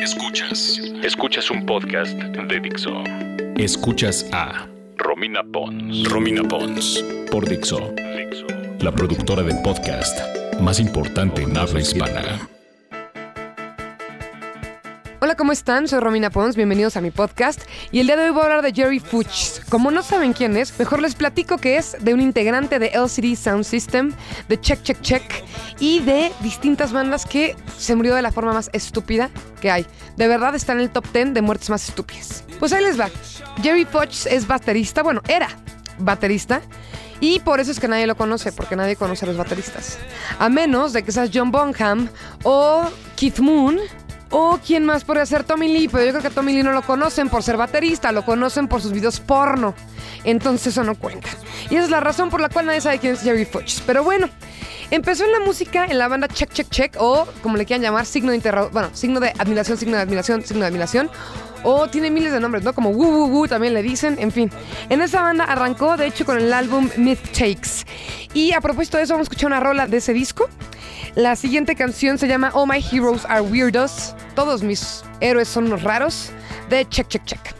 Escuchas. Escuchas un podcast de Dixo. Escuchas a Romina Pons. Romina Pons. Por Dixo. Dixo. La productora del podcast más importante en habla hispana. Hola, ¿cómo están? Soy Romina Pons, bienvenidos a mi podcast. Y el día de hoy voy a hablar de Jerry Fuchs. Como no saben quién es, mejor les platico que es de un integrante de LCD Sound System, de Check Check Check y de distintas bandas que se murió de la forma más estúpida que hay. De verdad está en el top 10 de muertes más estúpidas. Pues ahí les va. Jerry Fuchs es baterista, bueno, era baterista. Y por eso es que nadie lo conoce, porque nadie conoce a los bateristas. A menos de que seas John Bonham o Keith Moon o quién más podría ser Tommy Lee, pero yo creo que Tommy Lee no lo conocen por ser baterista, lo conocen por sus videos porno. Entonces eso no cuenta. Y esa es la razón por la cual nadie sabe quién es Jerry Fuchs. Pero bueno, empezó en la música en la banda Check Check Check, o como le quieran llamar, signo de interro bueno, signo de admiración, signo de admiración, signo de admiración. O tiene miles de nombres, ¿no? Como Woo Woo Woo también le dicen, en fin. En esa banda arrancó, de hecho, con el álbum Myth Takes. Y a propósito de eso, vamos a escuchar una rola de ese disco. La siguiente canción se llama All My Heroes Are Weirdos. Todos mis héroes son unos raros. De Check Check Check.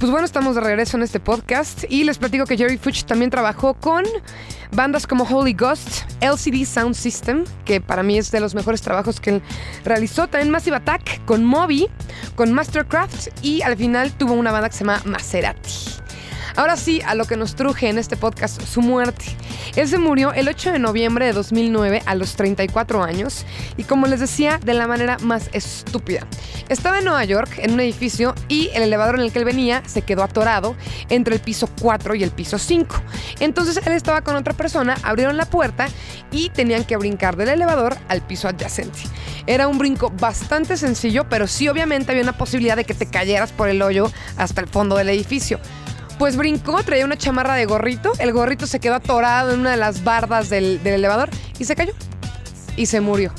Pues bueno, estamos de regreso en este podcast y les platico que Jerry Fuchs también trabajó con bandas como Holy Ghost, LCD Sound System, que para mí es de los mejores trabajos que él realizó, también Massive Attack, con Moby, con Mastercraft y al final tuvo una banda que se llama Maserati. Ahora sí, a lo que nos truje en este podcast, su muerte. Él se murió el 8 de noviembre de 2009 a los 34 años y como les decía, de la manera más estúpida. Estaba en Nueva York, en un edificio, y el elevador en el que él venía se quedó atorado entre el piso 4 y el piso 5. Entonces él estaba con otra persona, abrieron la puerta y tenían que brincar del elevador al piso adyacente. Era un brinco bastante sencillo, pero sí obviamente había una posibilidad de que te cayeras por el hoyo hasta el fondo del edificio. Pues brincó, traía una chamarra de gorrito, el gorrito se quedó atorado en una de las bardas del, elevador y se cayó. Y se murió.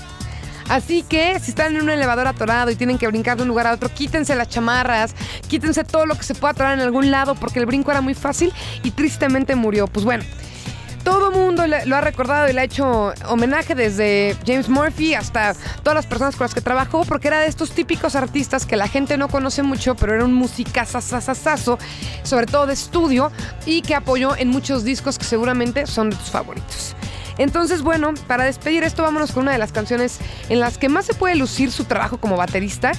Así que si están en un elevador atorado y tienen que brincar de un lugar a otro, quítense las chamarras, quítense todo lo que se pueda atorar en algún lado porque el brinco era muy fácil y tristemente murió. Pues bueno, todo mundo lo ha recordado y le ha hecho homenaje desde James Murphy hasta todas las personas con las que trabajó, porque era de estos típicos artistas que la gente no conoce mucho, pero era un musicazazazazo, sobre todo de estudio, y que apoyó en muchos discos que seguramente son de tus favoritos. Entonces, bueno, para despedir esto, vámonos con una de las canciones en las que más se puede lucir su trabajo como baterista.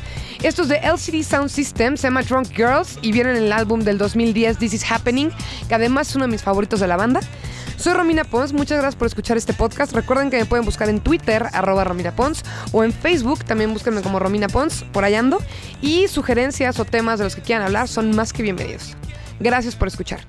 Esto es de LCD Sound System, se llama Drunk Girls y viene en el álbum del 2010 This Is Happening, que además es uno de mis favoritos de la banda. Soy Romina Pons, muchas gracias por escuchar este podcast. Recuerden que me pueden buscar en Twitter, arroba Romina Pons, o en Facebook, también búsquenme como Romina Pons, por allá ando. Y sugerencias o temas de los que quieran hablar son más que bienvenidos. Gracias por escuchar.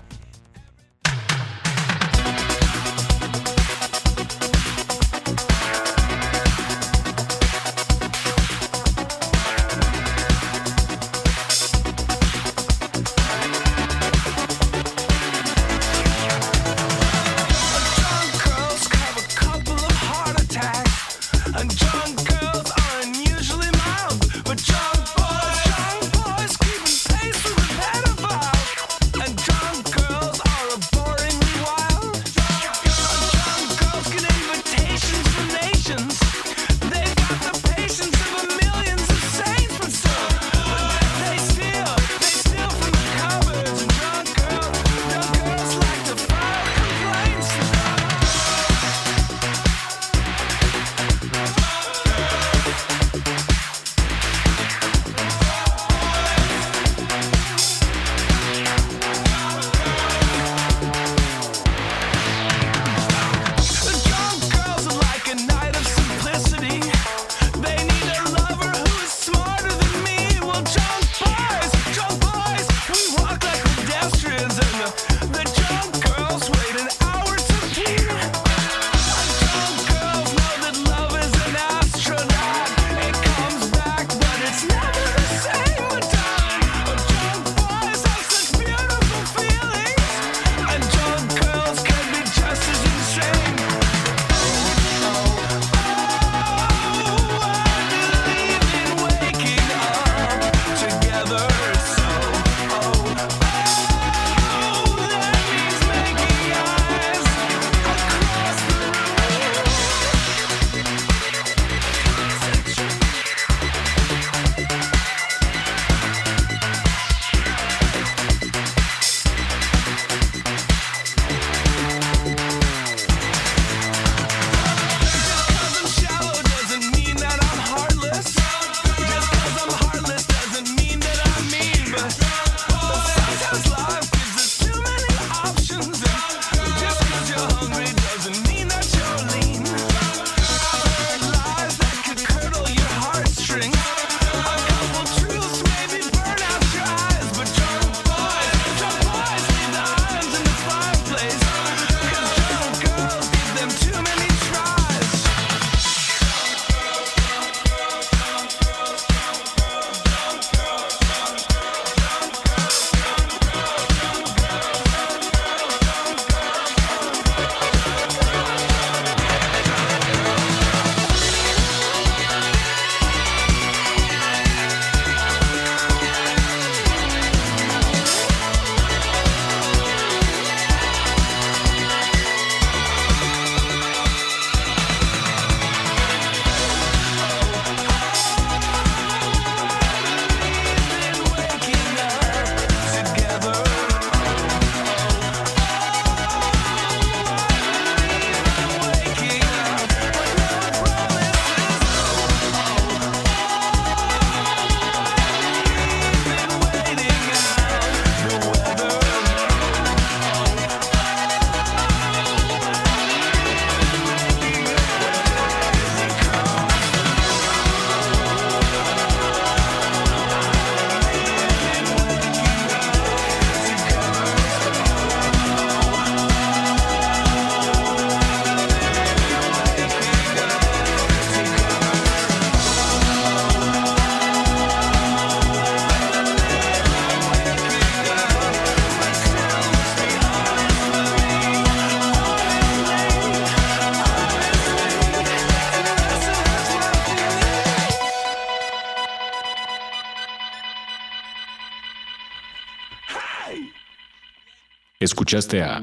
Escuchaste a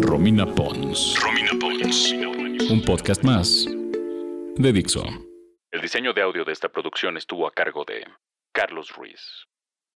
Romina Pons. Romina Pons. Un podcast más de Dixo. El diseño de audio de esta producción estuvo a cargo de Carlos Ruiz.